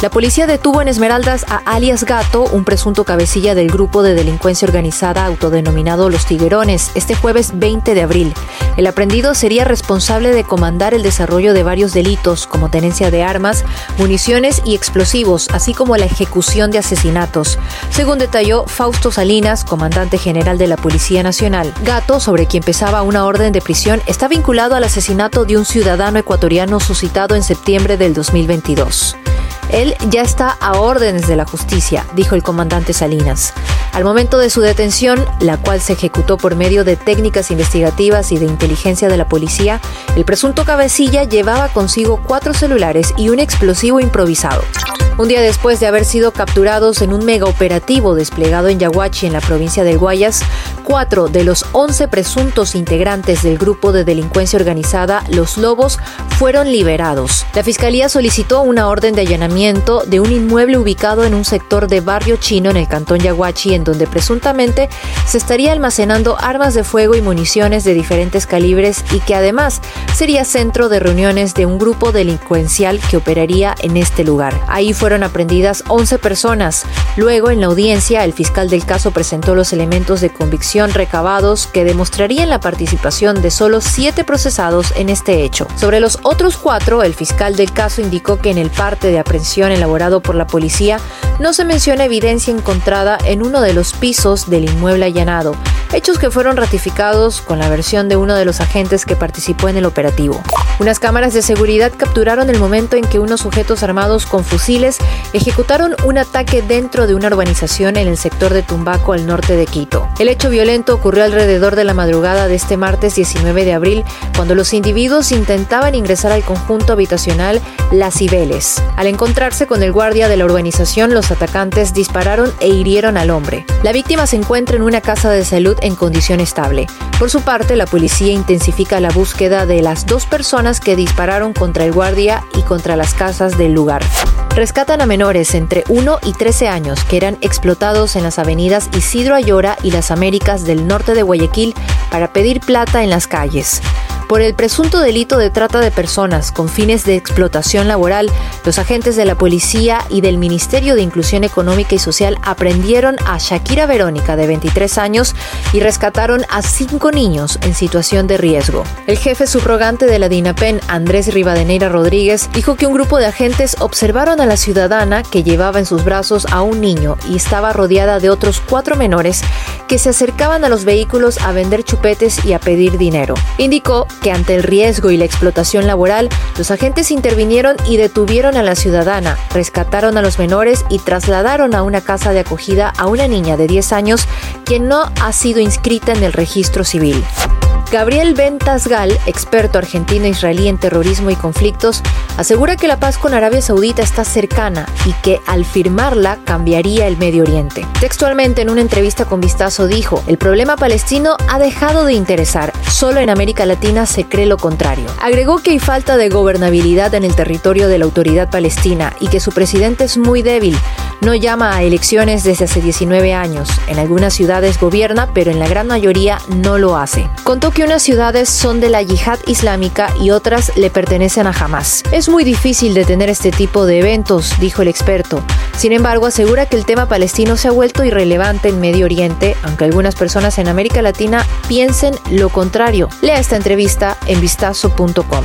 La policía detuvo en Esmeraldas a alias Gato, un presunto cabecilla del grupo de delincuencia organizada autodenominado Los Tiguerones, este jueves 20 de abril. El aprendido sería responsable de comandar el desarrollo de varios delitos como tenencia de armas, municiones y explosivos, así como la ejecución de asesinatos. Según detalló Fausto Salinas, comandante general de la Policía Nacional, Gato, sobre quien pesaba una orden de prisión, está vinculado al asesinato de un ciudadano ecuatoriano suscitado en septiembre del 2022. Él ya está a órdenes de la justicia, dijo el comandante Salinas. Al momento de su detención, la cual se ejecutó por medio de técnicas investigativas y de inteligencia de la policía, el presunto cabecilla llevaba consigo cuatro celulares y un explosivo improvisado. Un día después de haber sido capturados en un mega operativo desplegado en Yaguachi, en la provincia del Guayas, cuatro de los once presuntos integrantes del grupo de delincuencia organizada Los Lobos fueron liberados. La fiscalía solicitó una orden de allanamiento de un inmueble ubicado en un sector de barrio chino en el cantón Yaguachi, en donde presuntamente se estaría almacenando armas de fuego y municiones de diferentes calibres y que además sería centro de reuniones de un grupo delincuencial que operaría en este lugar. Ahí fue fueron aprendidas 11 personas. Luego, en la audiencia, el fiscal del caso presentó los elementos de convicción recabados que demostrarían la participación de solo siete procesados en este hecho. Sobre los otros cuatro, el fiscal del caso indicó que en el parte de aprehensión elaborado por la policía no se menciona evidencia encontrada en uno de los pisos del inmueble allanado, hechos que fueron ratificados con la versión de uno de los agentes que participó en el operativo. Unas cámaras de seguridad capturaron el momento en que unos sujetos armados con fusiles ejecutaron un ataque dentro de una urbanización en el sector de Tumbaco al norte de Quito. El hecho violento ocurrió alrededor de la madrugada de este martes 19 de abril, cuando los individuos intentaban ingresar al conjunto habitacional Las Cibeles. Al encontrarse con el guardia de la urbanización, los atacantes dispararon e hirieron al hombre. La víctima se encuentra en una casa de salud en condición estable. Por su parte, la policía intensifica la búsqueda de las dos personas que dispararon contra el guardia y contra las casas del lugar. Rescatan a menores entre 1 y 13 años que eran explotados en las avenidas Isidro Ayora y las Américas del norte de Guayaquil para pedir plata en las calles. Por el presunto delito de trata de personas con fines de explotación laboral, los agentes de la policía y del Ministerio de Inclusión Económica y Social aprendieron a Shakira Verónica, de 23 años, y rescataron a cinco niños en situación de riesgo. El jefe subrogante de la DINAPEN, Andrés Rivadeneira Rodríguez, dijo que un grupo de agentes observaron a la ciudadana que llevaba en sus brazos a un niño y estaba rodeada de otros cuatro menores que se acercaban a los vehículos a vender chupetes y a pedir dinero. Indicó que ante el riesgo y la explotación laboral, los agentes intervinieron y detuvieron a la ciudadana, rescataron a los menores y trasladaron a una casa de acogida a una niña de 10 años quien no ha sido inscrita en el registro civil. Gabriel Ventasgal, experto argentino-israelí en terrorismo y conflictos, asegura que la paz con Arabia Saudita está cercana y que al firmarla cambiaría el Medio Oriente. Textualmente en una entrevista con Vistazo dijo, el problema palestino ha dejado de interesar, solo en América Latina se cree lo contrario. Agregó que hay falta de gobernabilidad en el territorio de la autoridad palestina y que su presidente es muy débil, no llama a elecciones desde hace 19 años. En algunas ciudades gobierna, pero en la gran mayoría no lo hace. Contó que unas ciudades son de la yihad islámica y otras le pertenecen a Hamas. Es muy difícil detener este tipo de eventos, dijo el experto. Sin embargo, asegura que el tema palestino se ha vuelto irrelevante en Medio Oriente, aunque algunas personas en América Latina piensen lo contrario. Lea esta entrevista en vistazo.com.